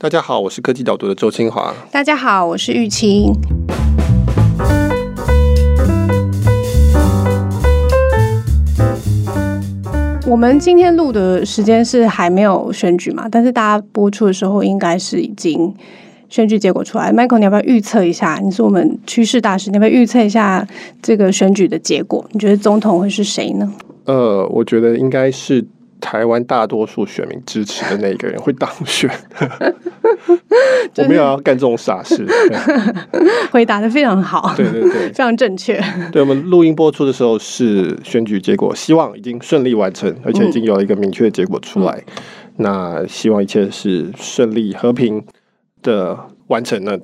大家好，我是科技导读的周清华。大家好，我是玉清。我们今天录的时间是还没有选举嘛？但是大家播出的时候，应该是已经选举结果出来。Michael，你要不要预测一下？你是我们趋势大师，你要不要预测一下这个选举的结果？你觉得总统会是谁呢？呃，我觉得应该是。台湾大多数选民支持的那一个人会当选，我没有要干这种傻事。回答的非常好，对对对，非常正确。对，我们录音播出的时候是选举结果，希望已经顺利完成，而且已经有一个明确的结果出来。嗯、那希望一切是顺利和平的完成呢。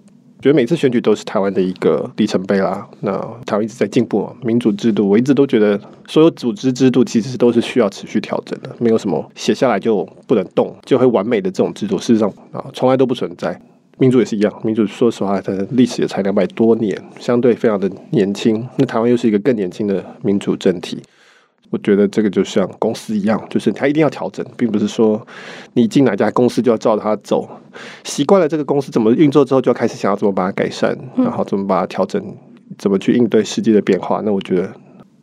觉得每次选举都是台湾的一个里程碑啦。那台湾一直在进步，民主制度，我一直都觉得所有组织制度其实都是需要持续调整的，没有什么写下来就不能动，就会完美的这种制度，事实上啊，从来都不存在。民主也是一样，民主说实话，它的历史也才两百多年，相对非常的年轻。那台湾又是一个更年轻的民主政体。我觉得这个就像公司一样，就是它一定要调整，并不是说你进哪家公司就要照它走。习惯了这个公司怎么运作之后，就要开始想要怎么把它改善，然后怎么把它调整，怎么去应对世界的变化。那我觉得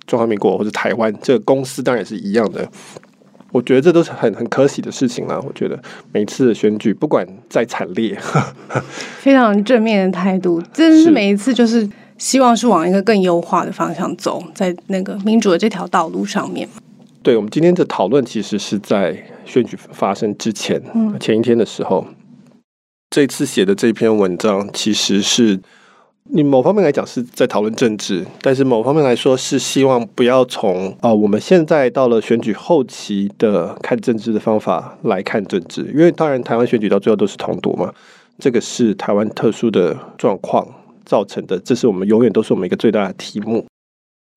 中华民国或者台湾这个公司当然也是一样的。我觉得这都是很很可喜的事情啦。我觉得每次的选举不管再惨烈，非常正面的态度，真是每一次就是。希望是往一个更优化的方向走，在那个民主的这条道路上面。对，我们今天的讨论其实是在选举发生之前，嗯，前一天的时候，这次写的这篇文章，其实是你某方面来讲是在讨论政治，但是某方面来说是希望不要从啊、呃、我们现在到了选举后期的看政治的方法来看政治，因为当然台湾选举到最后都是同独嘛，这个是台湾特殊的状况。造成的，这是我们永远都是我们一个最大的题目。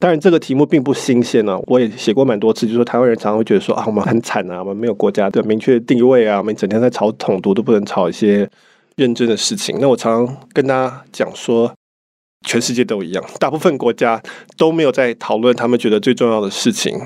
当然，这个题目并不新鲜啊，我也写过蛮多次，就是说台湾人常常会觉得说啊，我们很惨啊，我们没有国家的明确定位啊，我们整天在吵统独，都不能吵一些认真的事情。那我常常跟大家讲说，全世界都一样，大部分国家都没有在讨论他们觉得最重要的事情。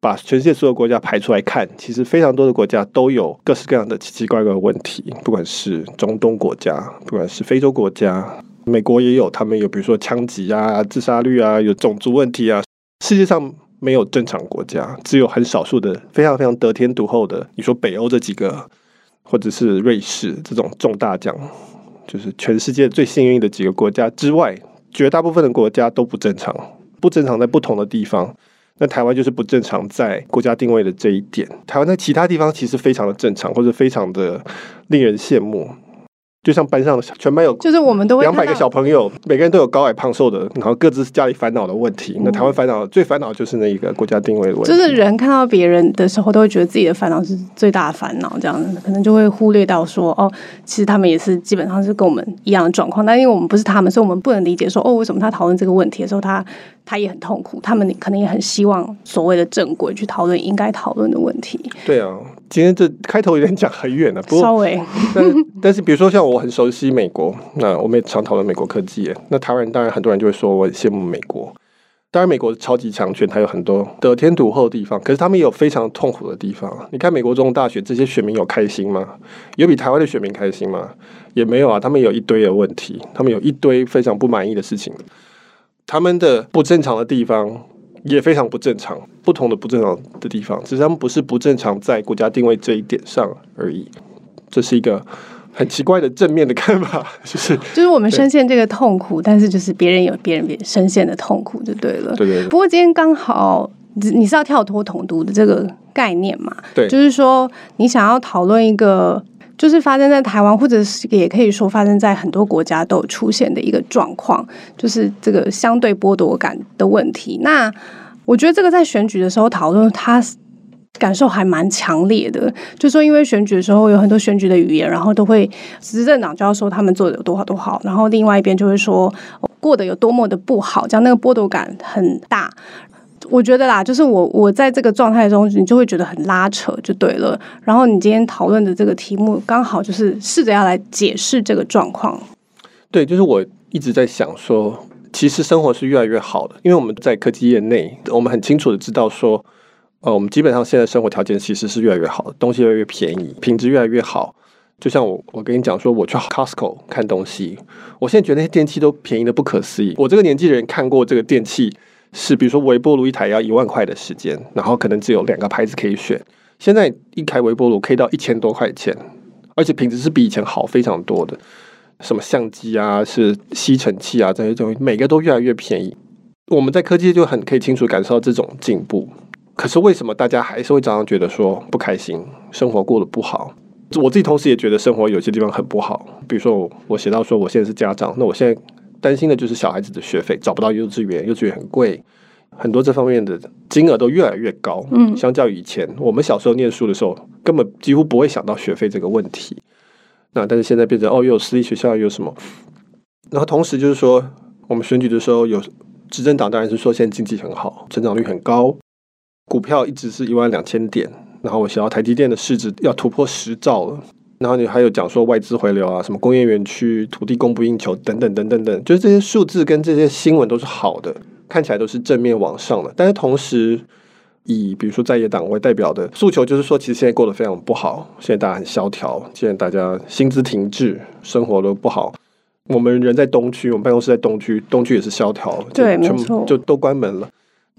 把全世界所有国家排出来看，其实非常多的国家都有各式各样的奇奇怪怪的问题，不管是中东国家，不管是非洲国家。美国也有，他们有，比如说枪击啊、自杀率啊，有种族问题啊。世界上没有正常国家，只有很少数的非常非常得天独厚的。你说北欧这几个，或者是瑞士这种中大奖，就是全世界最幸运的几个国家之外，绝大部分的国家都不正常，不正常在不同的地方。那台湾就是不正常在国家定位的这一点。台湾在其他地方其实非常的正常，或者非常的令人羡慕。就像班上的全班有，就是我们都会两百个小朋友，每个人都有高矮胖瘦的，然后各自是家里烦恼的问题。那台湾烦恼最烦恼就是那一个国家定位的问题。就是人看到别人的时候，都会觉得自己的烦恼是最大的烦恼，这样子可能就会忽略到说，哦，其实他们也是基本上是跟我们一样的状况。但因为我们不是他们，所以我们不能理解说，哦，为什么他讨论这个问题的时候，他他也很痛苦。他们可能也很希望所谓的正轨去讨论应该讨论的问题。对啊。今天这开头有点讲很远了，不过稍微，但但是比如说像我很熟悉美国，那我们也常讨论美国科技。那台湾人当然很多人就会说我很羡慕美国。当然美国超级强权，它有很多得天独厚的地方，可是他们也有非常痛苦的地方。你看美国总统大选，这些选民有开心吗？有比台湾的选民开心吗？也没有啊，他们有一堆的问题，他们有一堆非常不满意的事情，他们的不正常的地方。也非常不正常，不同的不正常的地方，只是他们不是不正常在国家定位这一点上而已。这是一个很奇怪的正面的看法，就是 就是我们深陷这个痛苦，但是就是别人有别人别深陷的痛苦就对了。对对对。不过今天刚好你是要跳脱统独的这个概念嘛？对，就是说你想要讨论一个。就是发生在台湾，或者是也可以说发生在很多国家都有出现的一个状况，就是这个相对剥夺感的问题。那我觉得这个在选举的时候讨论，他感受还蛮强烈的。就说因为选举的时候有很多选举的语言，然后都会执政党就要说他们做的有多好多好，然后另外一边就会说过得有多么的不好，这样那个剥夺感很大。我觉得啦，就是我我在这个状态中，你就会觉得很拉扯，就对了。然后你今天讨论的这个题目，刚好就是试着要来解释这个状况。对，就是我一直在想说，其实生活是越来越好的，因为我们在科技业内，我们很清楚的知道说，呃，我们基本上现在生活条件其实是越来越好的，东西越来越便宜，品质越来越好。就像我我跟你讲说，我去 Costco 看东西，我现在觉得那些电器都便宜的不可思议。我这个年纪的人看过这个电器是，比如说微波炉一台要一万块的时间，然后可能只有两个牌子可以选。现在一台微波炉可以到一千多块钱，而且品质是比以前好非常多的。什么相机啊，是吸尘器啊，这些东西每个都越来越便宜。我们在科技就很可以清楚感受到这种进步。可是为什么大家还是会常常觉得说不开心，生活过得不好？我自己同时也觉得生活有些地方很不好。比如说我写到说我现在是家长，那我现在担心的就是小孩子的学费找不到幼稚园，幼稚园很贵，很多这方面的金额都越来越高。嗯，相较于以前我们小时候念书的时候，根本几乎不会想到学费这个问题。那但是现在变成哦，又有私立学校，又有什么？然后同时就是说，我们选举的时候有执政党，当然是说现在经济很好，成长率很高。股票一直是一万两千点，然后我想要台积电的市值要突破十兆了，然后你还有讲说外资回流啊，什么工业园区土地供不应求等等等等等，就是这些数字跟这些新闻都是好的，看起来都是正面往上的。但是同时，以比如说在野党为代表的诉求，就是说其实现在过得非常不好，现在大家很萧条，现在大家薪资停滞，生活都不好。我们人在东区，我们办公室在东区，东区也是萧条，对，没错，就都关门了。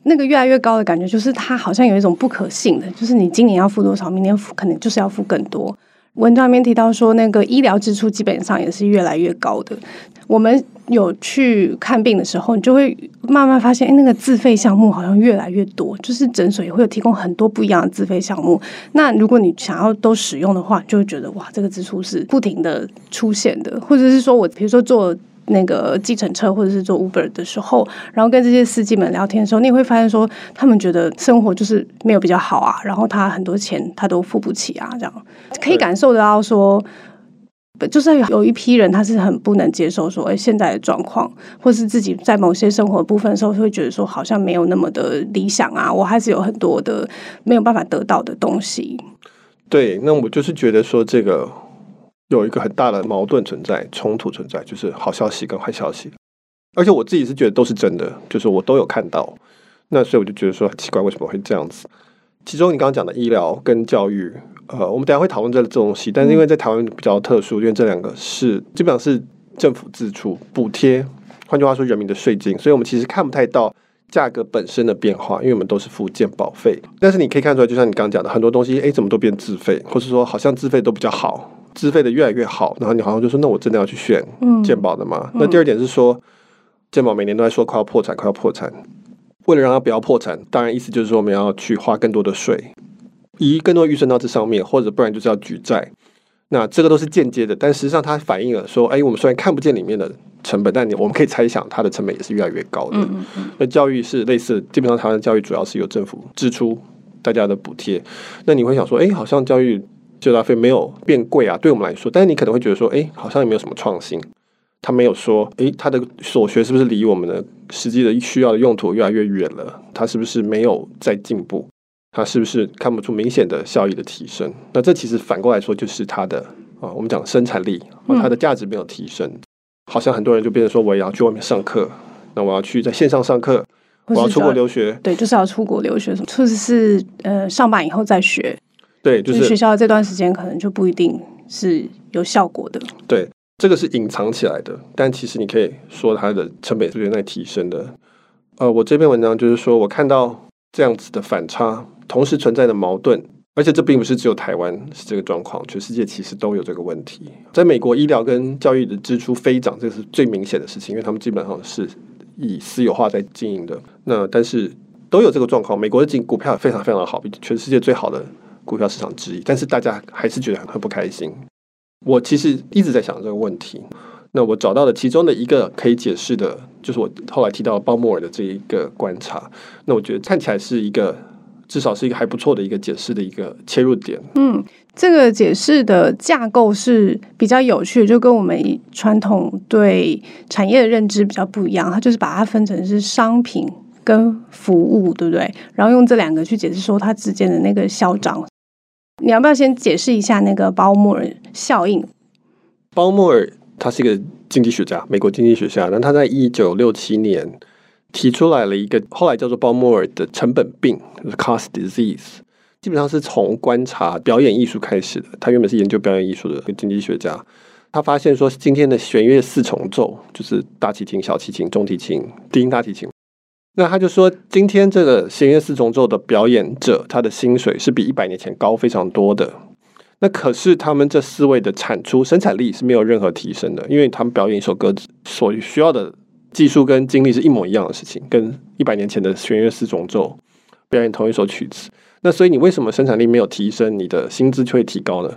那个越来越高的感觉，就是它好像有一种不可信的，就是你今年要付多少，明年付可能就是要付更多。文章里面提到说，那个医疗支出基本上也是越来越高的。我们有去看病的时候，你就会慢慢发现，哎，那个自费项目好像越来越多，就是诊所也会有提供很多不一样的自费项目。那如果你想要都使用的话，就会觉得哇，这个支出是不停的出现的，或者是说我比如说做。那个计程车或者是坐 Uber 的时候，然后跟这些司机们聊天的时候，你也会发现说，他们觉得生活就是没有比较好啊，然后他很多钱他都付不起啊，这样可以感受得到说，就是有一批人他是很不能接受说，哎，现在的状况，或是自己在某些生活部分的时候，会觉得说好像没有那么的理想啊，我还是有很多的没有办法得到的东西。对，那我就是觉得说这个。有一个很大的矛盾存在，冲突存在，就是好消息跟坏消息，而且我自己是觉得都是真的，就是我都有看到，那所以我就觉得说很奇怪，为什么会这样子？其中你刚刚讲的医疗跟教育，呃，我们等下会讨论这这东西，但是因为在台湾比较特殊，因为这两个是基本上是政府支出补贴，换句话说，人民的税金，所以我们其实看不太到价格本身的变化，因为我们都是付健保费，但是你可以看出来，就像你刚刚讲的，很多东西，哎，怎么都变自费，或是说好像自费都比较好。自费的越来越好，然后你好像就说，那我真的要去选健保的吗？嗯、那第二点是说，健保每年都在说快要破产，快要破产。为了让它不要破产，当然意思就是说我们要去花更多的税，移更多预算到这上面，或者不然就是要举债。那这个都是间接的，但实际上它反映了说，哎，我们虽然看不见里面的成本，但你我们可以猜想它的成本也是越来越高的。嗯嗯嗯。那教育是类似，基本上台湾的教育主要是由政府支出大家的补贴。那你会想说，哎，好像教育。就大费没有变贵啊，对我们来说，但是你可能会觉得说，哎，好像也没有什么创新。他没有说，哎，他的所学是不是离我们的实际的需要的用途越来越远了？他是不是没有在进步？他是不是看不出明显的效益的提升？那这其实反过来说，就是他的啊，我们讲生产力，它的价值没有提升。嗯、好像很多人就变成说，我也要去外面上课，那我要去在线上上课，我要出国留学，对，就是要出国留学，什么，就是呃，上班以后再学。对，就是学校这段时间可能就不一定是有效果的。对，这个是隐藏起来的，但其实你可以说它的成本是在提升的。呃，我这篇文章就是说我看到这样子的反差，同时存在的矛盾，而且这并不是只有台湾是这个状况，全世界其实都有这个问题。在美国，医疗跟教育的支出飞涨，这是最明显的事情，因为他们基本上是以私有化在经营的。那但是都有这个状况，美国的股股票非常非常的好，比全世界最好的。股票市场之一，但是大家还是觉得很不开心。我其实一直在想这个问题。那我找到的其中的一个可以解释的，就是我后来提到鲍莫尔的这一个观察。那我觉得看起来是一个，至少是一个还不错的一个解释的一个切入点。嗯，这个解释的架构是比较有趣，就跟我们传统对产业的认知比较不一样。它就是把它分成是商品跟服务，对不对？然后用这两个去解释说它之间的那个消长。你要不要先解释一下那个鲍莫尔效应？鲍莫尔他是一个经济学家，美国经济学家。那他在一九六七年提出来了一个后来叫做鲍莫尔的成本病，就是 cost disease。基本上是从观察表演艺术开始的。他原本是研究表演艺术的经济学家，他发现说，今天的弦乐四重奏就是大提琴、小提琴、中提琴、低音大提琴。那他就说，今天这个弦乐四重奏的表演者，他的薪水是比一百年前高非常多的。那可是他们这四位的产出生产力是没有任何提升的，因为他们表演一首歌所需要的技术跟精力是一模一样的事情，跟一百年前的弦乐四重奏表演同一首曲子。那所以你为什么生产力没有提升，你的薪资就会提高呢？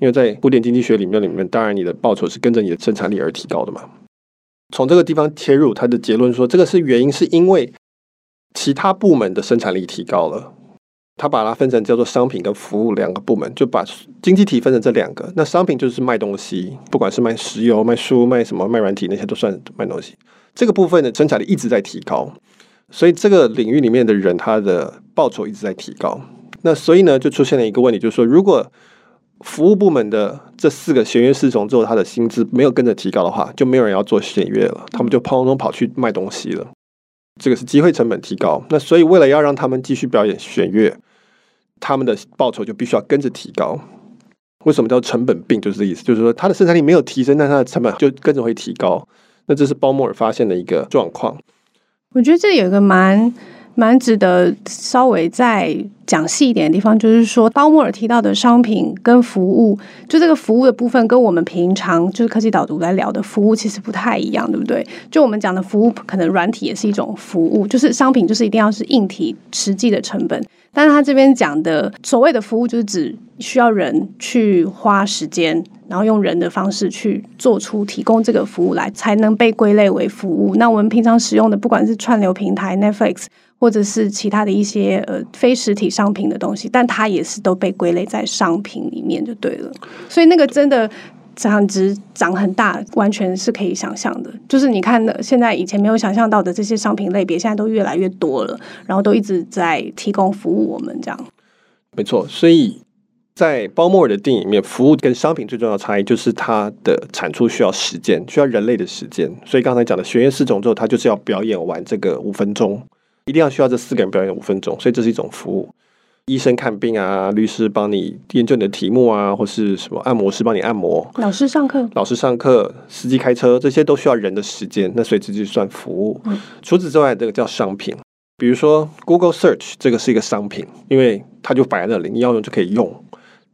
因为在古典经济学里面，里面当然你的报酬是跟着你的生产力而提高的嘛。从这个地方切入，他的结论说，这个是原因是因为其他部门的生产力提高了。他把它分成叫做商品跟服务两个部门，就把经济体分成这两个。那商品就是卖东西，不管是卖石油、卖书、卖什么、卖软体那些都算卖东西。这个部分的生产力一直在提高。所以这个领域里面的人，他的报酬一直在提高。那所以呢，就出现了一个问题，就是说，如果服务部门的这四个弦乐四重奏，他的薪资没有跟着提高的话，就没有人要做弦乐了，他们就砰砰跑去卖东西了。这个是机会成本提高。那所以为了要让他们继续表演弦乐，他们的报酬就必须要跟着提高。为什么叫成本病？就是这意思，就是说他的生产力没有提升，但他的成本就跟着会提高。那这是鲍莫尔发现的一个状况。我觉得这有一个蛮蛮值得稍微再讲细一点的地方，就是说，鲍莫尔提到的商品跟服务，就这个服务的部分，跟我们平常就是科技导读来聊的服务其实不太一样，对不对？就我们讲的服务，可能软体也是一种服务，就是商品就是一定要是硬体实际的成本。但是他这边讲的所谓的服务，就是指需要人去花时间，然后用人的方式去做出提供这个服务来，才能被归类为服务。那我们平常使用的，不管是串流平台 Netflix，或者是其他的一些呃非实体商品的东西，但它也是都被归类在商品里面就对了。所以那个真的。涨值涨很大，完全是可以想象的。就是你看的，现在以前没有想象到的这些商品类别，现在都越来越多了，然后都一直在提供服务我们这样。没错，所以在鲍莫尔的定义里面，服务跟商品最重要的差异就是它的产出需要时间，需要人类的时间。所以刚才讲的学院四重奏，它就是要表演完这个五分钟，一定要需要这四个人表演五分钟，所以这是一种服务。医生看病啊，律师帮你研究你的题目啊，或是什么按摩师帮你按摩，老师上课，老师上课，司机开车，这些都需要人的时间，那所以这就算服务。嗯、除此之外，这个叫商品，比如说 Google Search，这个是一个商品，因为它就摆在那里，你要用就可以用。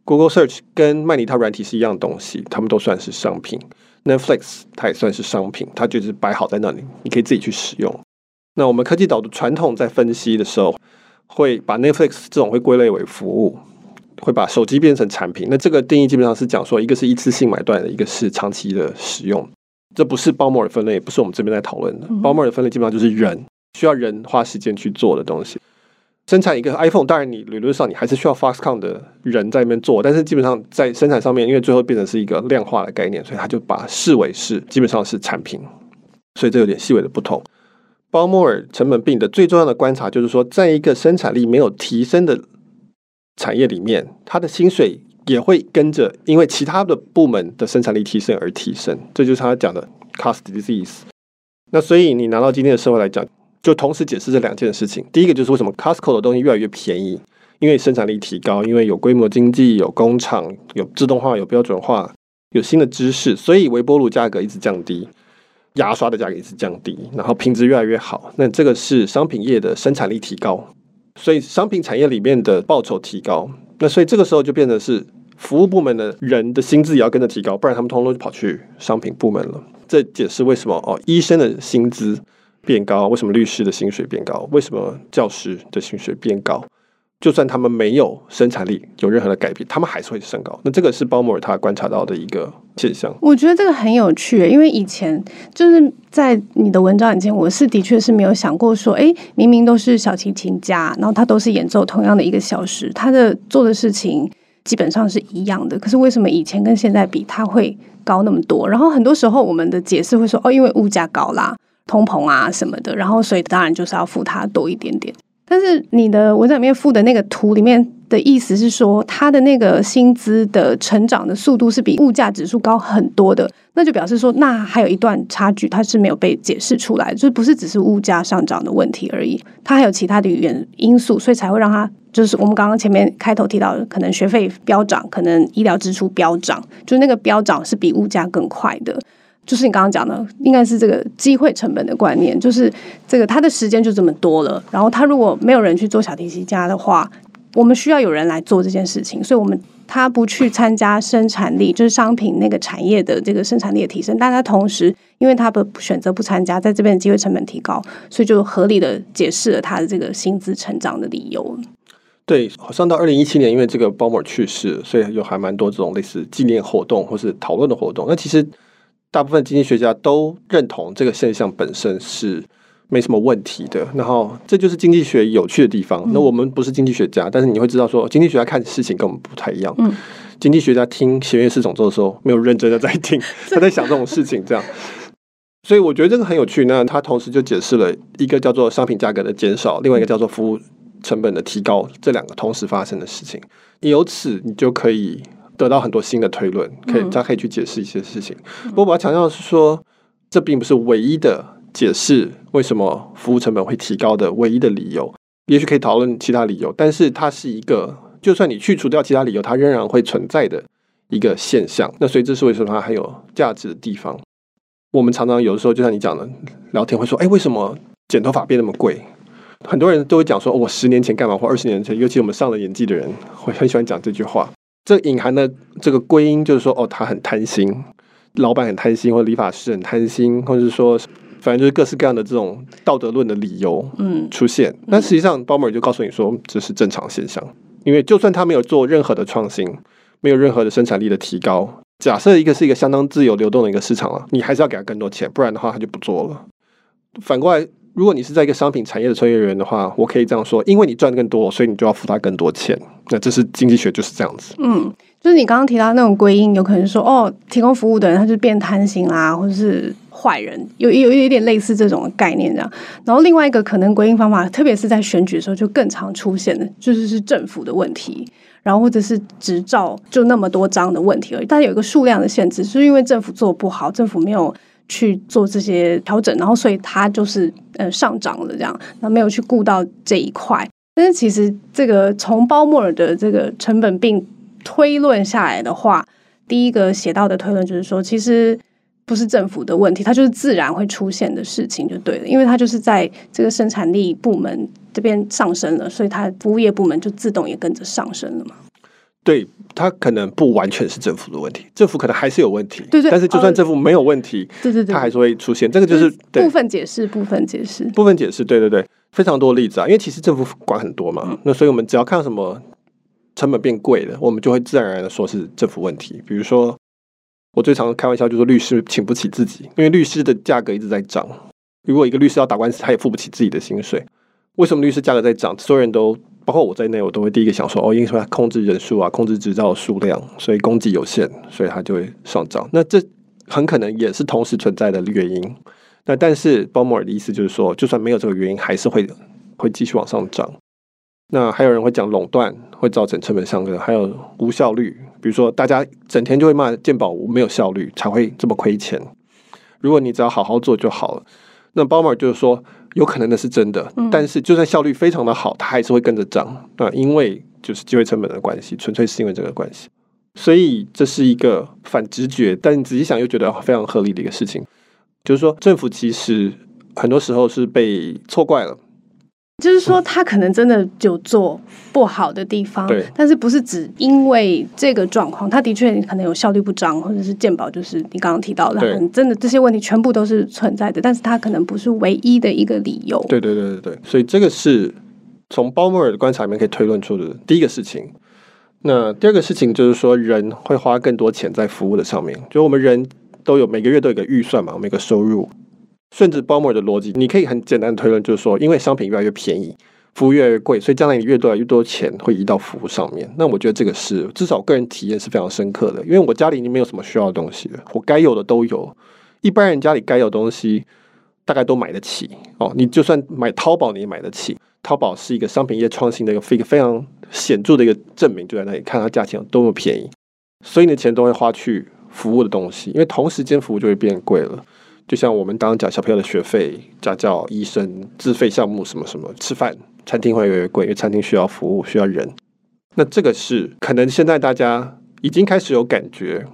Google Search 跟麦尼他软体是一样东西，他们都算是商品。Netflix 它也算是商品，它就是摆好在那里，你可以自己去使用。那我们科技岛的传统在分析的时候。会把 Netflix 这种会归类为服务，会把手机变成产品。那这个定义基本上是讲说，一个是一次性买断的，一个是长期的使用。这不是包摩尔分类，也不是我们这边在讨论的。包摩尔分类基本上就是人需要人花时间去做的东西。生产一个 iPhone，当然你理论上你还是需要 Foxconn 的人在那边做，但是基本上在生产上面，因为最后变成是一个量化的概念，所以他就把视为是基本上是产品。所以这有点细微的不同。鲍莫尔成本病的最重要的观察就是说，在一个生产力没有提升的产业里面，他的薪水也会跟着因为其他的部门的生产力提升而提升。这就是他讲的 cost disease。那所以你拿到今天的社会来讲，就同时解释这两件事情。第一个就是为什么 Costco 的东西越来越便宜，因为生产力提高，因为有规模经济、有工厂、有自动化、有标准化、有新的知识，所以微波炉价格一直降低。牙刷的价格也是降低，然后品质越来越好。那这个是商品业的生产力提高，所以商品产业里面的报酬提高。那所以这个时候就变成是服务部门的人的薪资也要跟着提高，不然他们通通就跑去商品部门了。这解释为什么哦，医生的薪资变高，为什么律师的薪水变高，为什么教师的薪水变高。就算他们没有生产力有任何的改变，他们还是会升高。那这个是鲍莫尔他观察到的一个现象。我觉得这个很有趣，因为以前就是在你的文章以前，我是的确是没有想过说，哎，明明都是小提琴家，然后他都是演奏同样的一个小时，他的做的事情基本上是一样的。可是为什么以前跟现在比，他会高那么多？然后很多时候我们的解释会说，哦，因为物价高啦，通膨啊什么的，然后所以当然就是要付他多一点点。但是你的文章里面附的那个图里面的意思是说，他的那个薪资的成长的速度是比物价指数高很多的，那就表示说，那还有一段差距，它是没有被解释出来，就不是只是物价上涨的问题而已，它还有其他的语言因素，所以才会让它就是我们刚刚前面开头提到的，可能学费飙涨，可能医疗支出飙涨，就是那个飙涨是比物价更快的。就是你刚刚讲的，应该是这个机会成本的观念，就是这个他的时间就这么多了，然后他如果没有人去做小提琴家的话，我们需要有人来做这件事情，所以我们他不去参加生产力，就是商品那个产业的这个生产力的提升，但他同时因为他不选择不参加，在这边的机会成本提高，所以就合理的解释了他的这个薪资成长的理由。对，好像到二零一七年，因为这个鲍莫尔去世，所以有还蛮多这种类似纪念活动或是讨论的活动。那其实。大部分经济学家都认同这个现象本身是没什么问题的，然后这就是经济学有趣的地方。那我们不是经济学家，但是你会知道说，经济学家看事情跟我们不太一样。嗯，经济学家听弦乐四重奏的时候，没有认真的在听，他 在想这种事情，这样。所以我觉得这个很有趣。那他同时就解释了一个叫做商品价格的减少，另外一个叫做服务成本的提高，这两个同时发生的事情。由此你就可以。得到很多新的推论，可以他可以去解释一些事情。不过我要强调的是说，这并不是唯一的解释为什么服务成本会提高的唯一的理由。也许可以讨论其他理由，但是它是一个，就算你去除掉其他理由，它仍然会存在的一个现象。那所以这是为什么它很有价值的地方。我们常常有的时候，就像你讲的，聊天会说：“哎，为什么剪头发变那么贵？”很多人都会讲说：“我十年前干嘛？或二十年前，尤其我们上了年纪的人，会很喜欢讲这句话。”这隐含的这个归因就是说，哦，他很贪心，老板很贪心，或者理发师很贪心，或者是说，反正就是各式各样的这种道德论的理由，嗯，出现。但实际上，鲍莫尔就告诉你说，这是正常现象，因为就算他没有做任何的创新，没有任何的生产力的提高，假设一个是一个相当自由流动的一个市场了，你还是要给他更多钱，不然的话他就不做了。反过来。如果你是在一个商品产业的从业人员的话，我可以这样说：因为你赚更多，所以你就要付他更多钱。那这是经济学就是这样子。嗯，就是你刚刚提到那种归因，有可能说哦，提供服务的人他就变贪心啦，或者是坏人，有有有一点类似这种概念这样。然后另外一个可能归因方法，特别是在选举的时候就更常出现的，就是是政府的问题，然后或者是执照就那么多张的问题而已。但有一个数量的限制，是因为政府做不好，政府没有。去做这些调整，然后所以它就是呃上涨了这样，那没有去顾到这一块。但是其实这个从鲍莫尔的这个成本病推论下来的话，第一个写到的推论就是说，其实不是政府的问题，它就是自然会出现的事情就对了，因为它就是在这个生产力部门这边上升了，所以它服务业部门就自动也跟着上升了嘛。对，它可能不完全是政府的问题，政府可能还是有问题。对对，但是就算政府没有问题，对对对，它还是会出现。这个就是部分解释，部分解释，部分解释。对对对，非常多例子啊，因为其实政府管很多嘛，嗯、那所以我们只要看到什么成本变贵了，我们就会自然而然的说是政府问题。比如说，我最常开玩笑就是说律师请不起自己，因为律师的价格一直在涨。如果一个律师要打官司，他也付不起自己的薪水。为什么律师价格在涨？所有人都。包括我在内，我都会第一个想说，哦，因为说它控制人数啊，控制执照数量，所以供给有限，所以它就会上涨。那这很可能也是同时存在的原因。那但是鲍莫尔的意思就是说，就算没有这个原因，还是会会继续往上涨。那还有人会讲垄断会造成成本上升，还有无效率，比如说大家整天就会骂健保没有效率，才会这么亏钱。如果你只要好好做就好了。那鲍莫尔就是说。有可能那是真的，但是就算效率非常的好，它还是会跟着涨那，因为就是机会成本的关系，纯粹是因为这个关系，所以这是一个反直觉，但你仔细想又觉得非常合理的一个事情，就是说政府其实很多时候是被错怪了。就是说，他可能真的有做不好的地方，对，但是不是只因为这个状况，他的确可能有效率不彰，或者是健保就是你刚刚提到的，很真的这些问题全部都是存在的，但是他可能不是唯一的一个理由。对对对对对，所以这个是从鲍莫尔的观察里面可以推论出的第一个事情。那第二个事情就是说，人会花更多钱在服务的上面，就我们人都有每个月都有个预算嘛，每个收入。顺着鲍莫尔的逻辑，你可以很简单的推论，就是说，因为商品越来越便宜，服务越来越贵，所以将来你越多来越多钱会移到服务上面。那我觉得这个是至少个人体验是非常深刻的，因为我家里已经没有什么需要的东西了，我该有的都有。一般人家里该有东西大概都买得起哦，你就算买淘宝你也买得起。淘宝是一个商品业创新的一个非一个非常显著的一个证明，就在那里看它价钱有多么便宜，所以你的钱都会花去服务的东西，因为同时间服务就会变贵了。就像我们刚刚讲小朋友的学费、家教、医生、自费项目什么什么，吃饭餐厅会越来越贵，因为餐厅需要服务需要人。那这个是可能现在大家已经开始有感觉。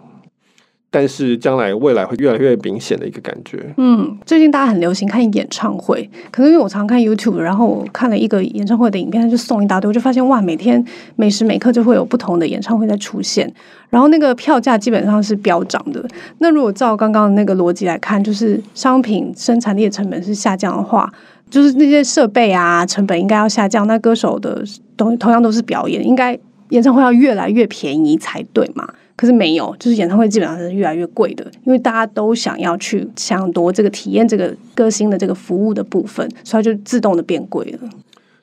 但是将来未来会越来越明显的一个感觉。嗯，最近大家很流行看演唱会，可能因为我常看 YouTube，然后我看了一个演唱会的影片，就送一大堆，我就发现哇，每天每时每刻就会有不同的演唱会在出现，然后那个票价基本上是飙涨的。那如果照刚刚的那个逻辑来看，就是商品生产力的成本是下降的话，就是那些设备啊成本应该要下降，那歌手的东同样都是表演，应该演唱会要越来越便宜才对嘛？可是没有，就是演唱会基本上是越来越贵的，因为大家都想要去抢夺这个体验这个歌星的这个服务的部分，所以它就自动的变贵了。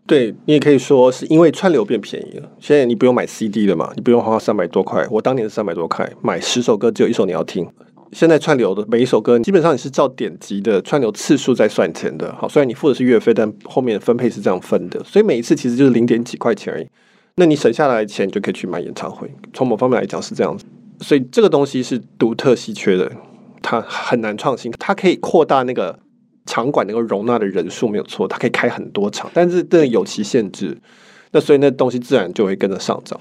对，你也可以说是因为串流变便宜了。现在你不用买 CD 了嘛，你不用花三百多块。我当年是三百多块买十首歌，只有一首你要听。现在串流的每一首歌，基本上你是照点击的串流次数在算钱的。好，虽然你付的是月费，但后面的分配是这样分的，所以每一次其实就是零点几块钱而已。那你省下来的钱就可以去买演唱会，从某方面来讲是这样子，所以这个东西是独特稀缺的，它很难创新，它可以扩大那个场馆能够容纳的人数没有错，它可以开很多场，但是这有其限制，那所以那东西自然就会跟着上涨。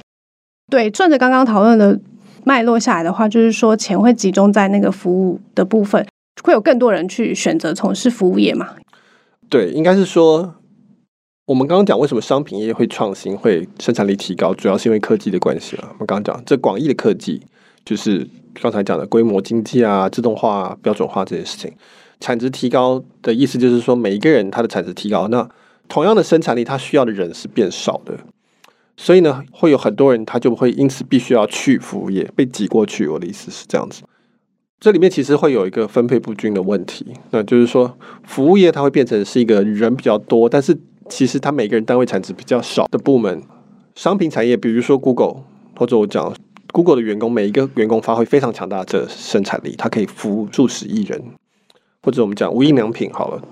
对，顺着刚刚讨论的脉络下来的话，就是说钱会集中在那个服务的部分，会有更多人去选择从事服务业嘛？对，应该是说。我们刚刚讲为什么商品业会创新、会生产力提高，主要是因为科技的关系了。我们刚刚讲这广义的科技，就是刚才讲的规模经济啊、自动化、啊、标准化这些事情。产值提高的意思就是说，每一个人他的产值提高，那同样的生产力，他需要的人是变少的。所以呢，会有很多人他就会因此必须要去服务业，被挤过去。我的意思是这样子。这里面其实会有一个分配不均的问题，那就是说，服务业它会变成是一个人比较多，但是其实它每个人单位产值比较少的部门，商品产业，比如说 Google，或者我讲 Google 的员工，每一个员工发挥非常强大的生产力，它可以服务数十亿人。或者我们讲无印良品好了，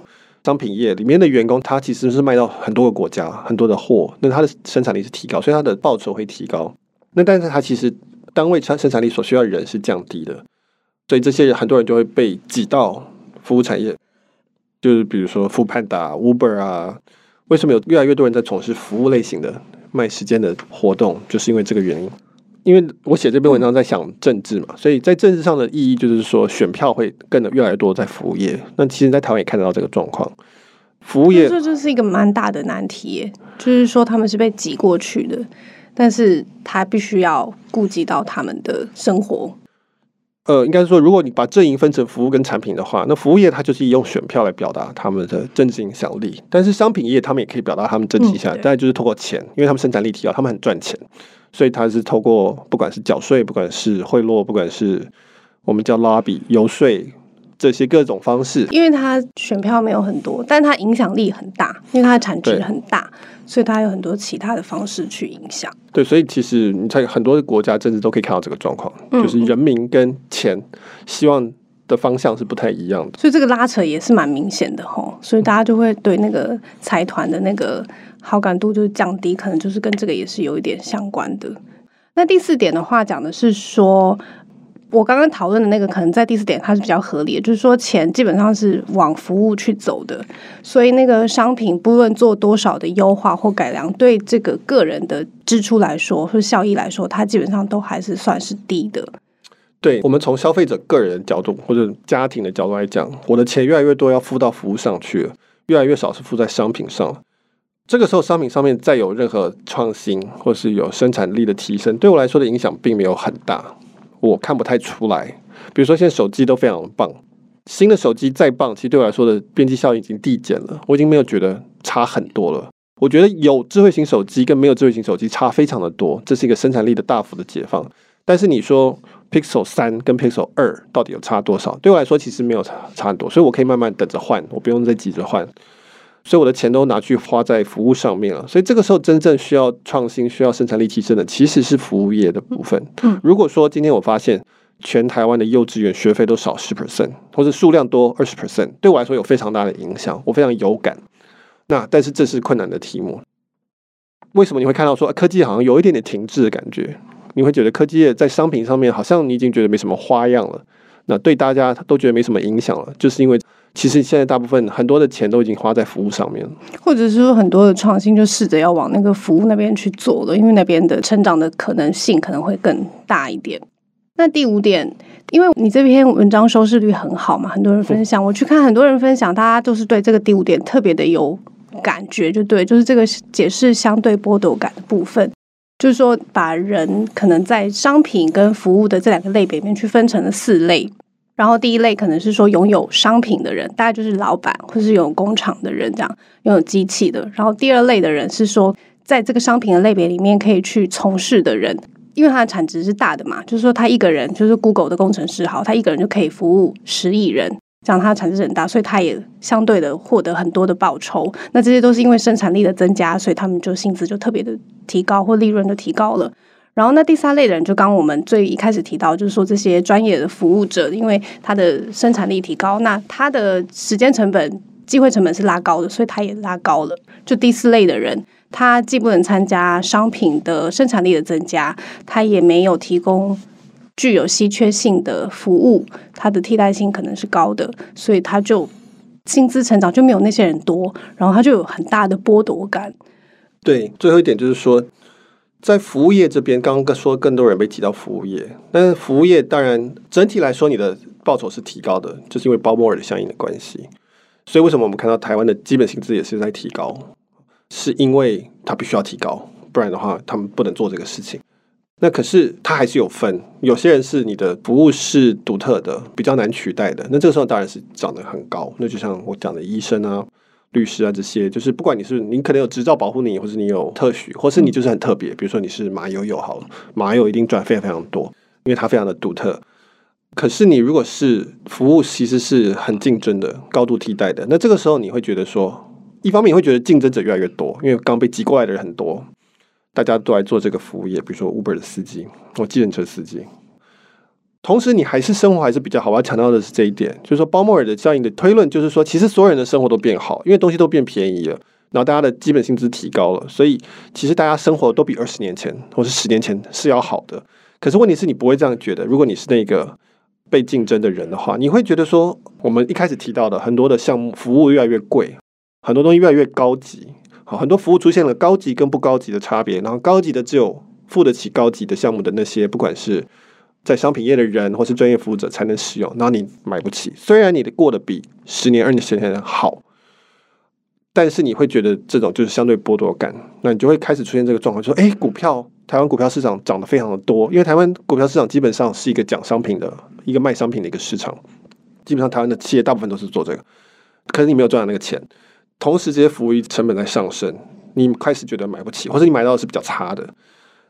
商品业里面的员工，他其实是卖到很多个国家，很多的货，那它的生产力是提高，所以它的报酬会提高。那但是它其实单位产生产力所需要的人是降低的，所以这些人很多人就会被挤到服务产业，就是比如说、Uber 啊。为什么有越来越多人在从事服务类型的卖时间的活动？就是因为这个原因。因为我写这篇文章在想政治嘛，所以在政治上的意义就是说，选票会更的越来越多在服务业。那其实，在台湾也看得到这个状况。服务业这就是一个蛮大的难题，就是说他们是被挤过去的，但是他必须要顾及到他们的生活。呃，应该是说，如果你把阵营分成服务跟产品的话，那服务业它就是用选票来表达他们的政治影响力，但是商品业他们也可以表达他们政治影响力，但、嗯、就是透过钱，因为他们生产力提高，他们很赚钱，所以他是透过不管是缴税，不管是贿赂，不管是我们叫 lobby 游说这些各种方式，因为他选票没有很多，但他影响力很大，因为它的产值很大。所以它有很多其他的方式去影响。对，所以其实你在很多的国家政治都可以看到这个状况，嗯、就是人民跟钱希望的方向是不太一样的。所以这个拉扯也是蛮明显的吼，所以大家就会对那个财团的那个好感度就降低，可能就是跟这个也是有一点相关的。那第四点的话讲的是说。我刚刚讨论的那个，可能在第四点它是比较合理的，就是说钱基本上是往服务去走的，所以那个商品不论做多少的优化或改良，对这个个人的支出来说或效益来说，它基本上都还是算是低的。对，我们从消费者个人的角度或者家庭的角度来讲，我的钱越来越多要付到服务上去了，越来越少是付在商品上。这个时候商品上面再有任何创新或是有生产力的提升，对我来说的影响并没有很大。我看不太出来，比如说现在手机都非常棒，新的手机再棒，其实对我来说的边际效应已经递减了，我已经没有觉得差很多了。我觉得有智慧型手机跟没有智慧型手机差非常的多，这是一个生产力的大幅的解放。但是你说 Pixel 三跟 Pixel 二到底有差多少？对我来说其实没有差差很多，所以我可以慢慢等着换，我不用再急着换。所以我的钱都拿去花在服务上面了。所以这个时候真正需要创新、需要生产力提升的，其实是服务业的部分。如果说今天我发现全台湾的幼稚园学费都少十 percent，或者数量多二十 percent，对我来说有非常大的影响，我非常有感。那但是这是困难的题目。为什么你会看到说科技好像有一点点停滞的感觉？你会觉得科技业在商品上面好像你已经觉得没什么花样了，那对大家都觉得没什么影响了，就是因为其实现在大部分很多的钱都已经花在服务上面了，或者是说很多的创新就试着要往那个服务那边去做了，因为那边的成长的可能性可能会更大一点。那第五点，因为你这篇文章收视率很好嘛，很多人分享，我去看很多人分享，大家都是对这个第五点特别的有感觉，就对，就是这个解释相对剥夺感的部分，就是说把人可能在商品跟服务的这两个类别里面去分成了四类，然后第一类可能是说拥有商品的人，大概就是老板或是有工厂的人这样，拥有机器的，然后第二类的人是说在这个商品的类别里面可以去从事的人。因为它的产值是大的嘛，就是说他一个人，就是 Google 的工程师，好，他一个人就可以服务十亿人，这样他的产值很大，所以他也相对的获得很多的报酬。那这些都是因为生产力的增加，所以他们就薪资就特别的提高，或利润就提高了。然后那第三类的人，就刚刚我们最一开始提到，就是说这些专业的服务者，因为他的生产力提高，那他的时间成本、机会成本是拉高的，所以他也拉高了。就第四类的人。他既不能参加商品的生产力的增加，他也没有提供具有稀缺性的服务，他的替代性可能是高的，所以他就薪资成长就没有那些人多，然后他就有很大的剥夺感。对，最后一点就是说，在服务业这边，刚刚说更多人被挤到服务业，但是服务业当然整体来说，你的报酬是提高的，就是因为包膜尔的相应的关系。所以为什么我们看到台湾的基本薪资也是在提高？是因为他必须要提高，不然的话他们不能做这个事情。那可是他还是有分，有些人是你的服务是独特的，比较难取代的。那这个时候当然是涨得很高。那就像我讲的医生啊、律师啊这些，就是不管你是你可能有执照保护你，或是你有特许，或是你就是很特别。比如说你是马友友好了，马友一定赚非常非常多，因为它非常的独特。可是你如果是服务，其实是很竞争的、高度替代的。那这个时候你会觉得说。一方面你会觉得竞争者越来越多，因为刚被挤过来的人很多，大家都来做这个服务业，比如说 Uber 的司机或计程车司机。同时，你还是生活还是比较好。我要强调的是这一点，就是说鲍莫尔的效应的推论，就是说其实所有人的生活都变好，因为东西都变便宜了，然后大家的基本薪资提高了，所以其实大家生活都比二十年前或是十年前是要好的。可是问题是你不会这样觉得，如果你是那个被竞争的人的话，你会觉得说我们一开始提到的很多的项目服务越来越贵。很多东西越来越高级，好，很多服务出现了高级跟不高级的差别，然后高级的只有付得起高级的项目的那些，不管是在商品业的人或是专业服务者才能使用，然后你买不起。虽然你的过得比十年、二十年前好，但是你会觉得这种就是相对剥夺感，那你就会开始出现这个状况，说，哎，股票台湾股票市场涨得非常的多，因为台湾股票市场基本上是一个讲商品的一个卖商品的一个市场，基本上台湾的企业大部分都是做这个，可是你没有赚到那个钱。同时，这些服务成本在上升，你开始觉得买不起，或者你买到的是比较差的，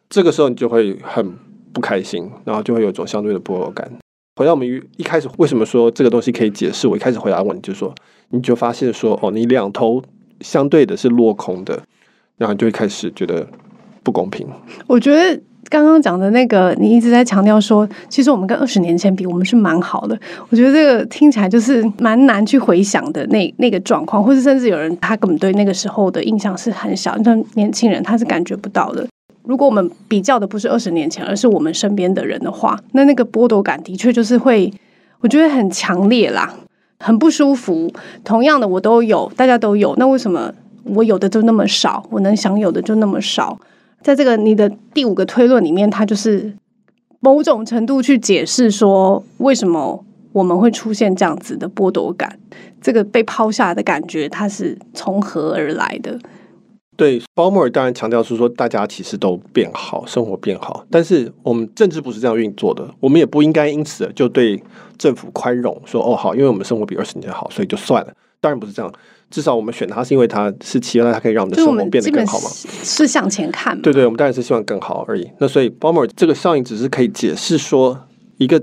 这个时候你就会很不开心，然后就会有一种相对的剥夺感。回到我们一开始为什么说这个东西可以解释？我一开始回答问题就说，你就发现说，哦，你两头相对的是落空的，然后就会开始觉得不公平。我觉得。刚刚讲的那个，你一直在强调说，其实我们跟二十年前比，我们是蛮好的。我觉得这个听起来就是蛮难去回想的那那个状况，或者甚至有人他根本对那个时候的印象是很小，像年轻人他是感觉不到的。如果我们比较的不是二十年前，而是我们身边的人的话，那那个剥夺感的确就是会，我觉得很强烈啦，很不舒服。同样的，我都有，大家都有，那为什么我有的就那么少，我能享有的就那么少？在这个你的第五个推论里面，它就是某种程度去解释说，为什么我们会出现这样子的剥夺感，这个被抛下的感觉，它是从何而来的？对，鲍莫尔当然强调是说，大家其实都变好，生活变好，但是我们政治不是这样运作的，我们也不应该因此就对政府宽容，说哦好，因为我们生活比二十年好，所以就算了。当然不是这样。至少我们选他是因为他是期望他可以让我们的生活变得更好嘛？是向前看嘛。对对，我们当然是希望更好而已。那所以鲍莫尔这个效应只是可以解释说，一个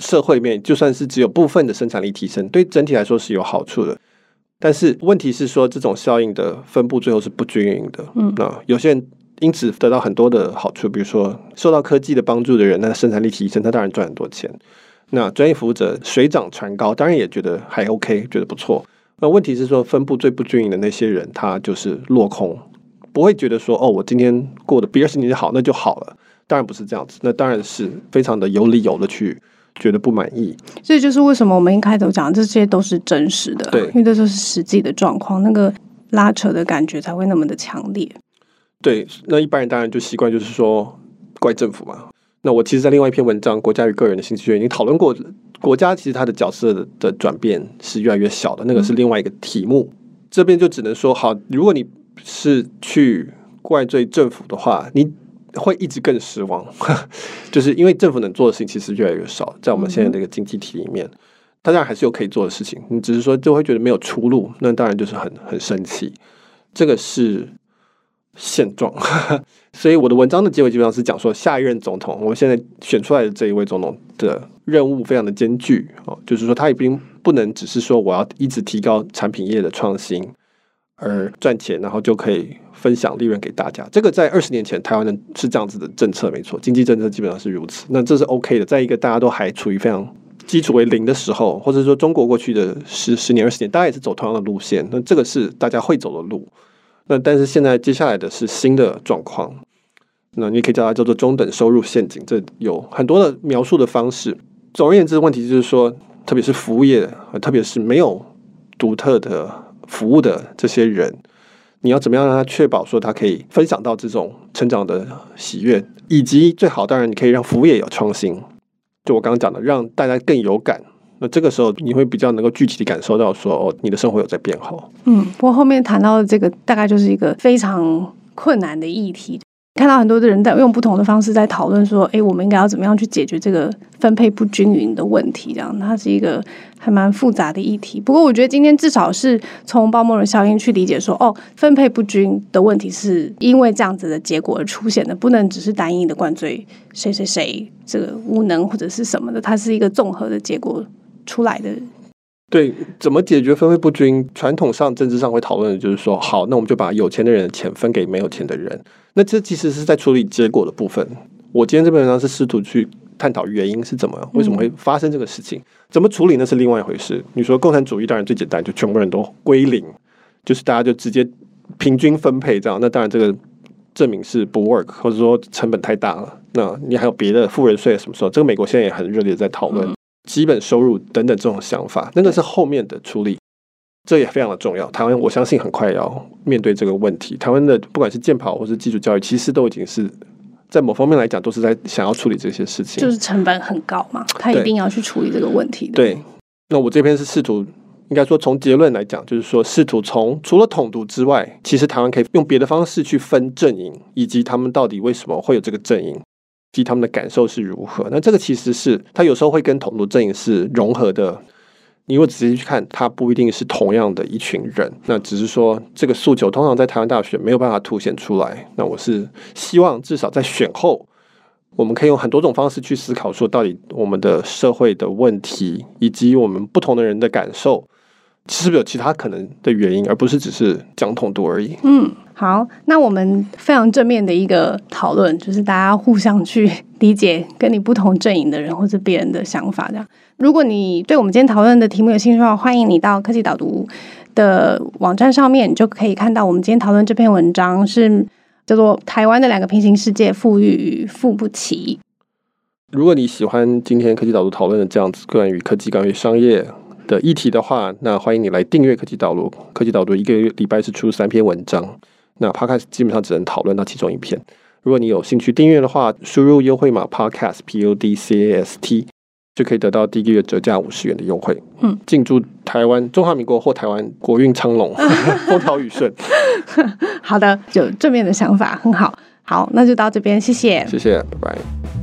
社会面就算是只有部分的生产力提升，对整体来说是有好处的。但是问题是说，这种效应的分布最后是不均匀的。嗯，那有些人因此得到很多的好处，比如说受到科技的帮助的人，那生产力提升，他当然赚很多钱。那专业服务者水涨船高，当然也觉得还 OK，觉得不错。那问题是说，分布最不均匀的那些人，他就是落空，不会觉得说，哦，我今天过得比二十年前好，那就好了。当然不是这样子，那当然是非常的有理由的去觉得不满意。所以就是为什么我们一开头讲这些都是真实的，对，因为这就是实际的状况，那个拉扯的感觉才会那么的强烈。对，那一般人当然就习惯就是说怪政府嘛。那我其实，在另外一篇文章《国家与个人的信息学》已经讨论过，国家其实它的角色的转变是越来越小的，那个是另外一个题目。嗯、这边就只能说，好，如果你是去怪罪政府的话，你会一直更失望，就是因为政府能做的事情其实越来越少，在我们现在这个经济体里面，它当然还是有可以做的事情，你只是说就会觉得没有出路，那当然就是很很生气，这个是。现状，所以我的文章的结尾基本上是讲说，下一任总统，我们现在选出来的这一位总统的任务非常的艰巨哦，就是说他已经不能只是说我要一直提高产品业的创新而赚钱，然后就可以分享利润给大家。这个在二十年前台湾的是这样子的政策，没错，经济政策基本上是如此。那这是 OK 的，在一个大家都还处于非常基础为零的时候，或者说中国过去的十十年、二十年，大家也是走同样的路线。那这个是大家会走的路。那但是现在接下来的是新的状况，那你可以叫它叫做中等收入陷阱，这有很多的描述的方式。总而言之，问题就是说，特别是服务业，特别是没有独特的服务的这些人，你要怎么样让他确保说他可以分享到这种成长的喜悦，以及最好当然你可以让服务业有创新。就我刚刚讲的，让大家更有感。那这个时候你会比较能够具体的感受到说，哦，你的生活有在变好。嗯，不过后面谈到的这个大概就是一个非常困难的议题，看到很多的人在用不同的方式在讨论说，诶，我们应该要怎么样去解决这个分配不均匀的问题？这样，它是一个还蛮复杂的议题。不过我觉得今天至少是从鲍默尔效应去理解说，哦，分配不均的问题是因为这样子的结果而出现的，不能只是单一的灌醉谁谁谁这个无能或者是什么的，它是一个综合的结果。出来的对，怎么解决分配不均？传统上政治上会讨论的就是说，好，那我们就把有钱的人的钱分给没有钱的人。那这其实是在处理结果的部分。我今天这篇文章是试图去探讨原因是怎么，为什么会发生这个事情？怎么处理那是另外一回事。你说共产主义当然最简单，就全部人都归零，就是大家就直接平均分配这样。那当然这个证明是不 work，或者说成本太大了。那你还有别的富人税什么时候？这个美国现在也很热烈在讨论。基本收入等等这种想法，那个是后面的处理，这也非常的重要。台湾我相信很快要面对这个问题。台湾的不管是健跑或是基础教育，其实都已经是在某方面来讲，都是在想要处理这些事情。就是成本很高嘛，他一定要去处理这个问题的。对，那我这边是试图，应该说从结论来讲，就是说试图从除了统独之外，其实台湾可以用别的方式去分阵营，以及他们到底为什么会有这个阵营。及他们的感受是如何？那这个其实是他有时候会跟统独阵营是融合的。你如果仔细去看，他不一定是同样的一群人。那只是说这个诉求通常在台湾大学没有办法凸显出来。那我是希望至少在选后，我们可以用很多种方式去思考，说到底我们的社会的问题以及我们不同的人的感受。是不是有其他可能的原因，而不是只是讲统度而已？嗯，好，那我们非常正面的一个讨论，就是大家互相去理解跟你不同阵营的人或者别人的想法。这样，如果你对我们今天讨论的题目有兴趣的话，欢迎你到科技导读的网站上面，就可以看到我们今天讨论这篇文章是叫做《台湾的两个平行世界：富裕与富不起》。如果你喜欢今天科技导读讨论的这样子关于科技、关于商业。的议题的话，那欢迎你来订阅科技导读。科技导读一个礼拜是出三篇文章，那 Podcast 基本上只能讨论到其中一篇。如果你有兴趣订阅的话，输入优惠码 Podcast P O D C A S T 就可以得到第一个月折价五十元的优惠。嗯，敬祝台湾中华民国或台湾国运昌隆，风调雨顺。好的，有正面的想法，很好。好，那就到这边，谢谢，谢谢，拜拜。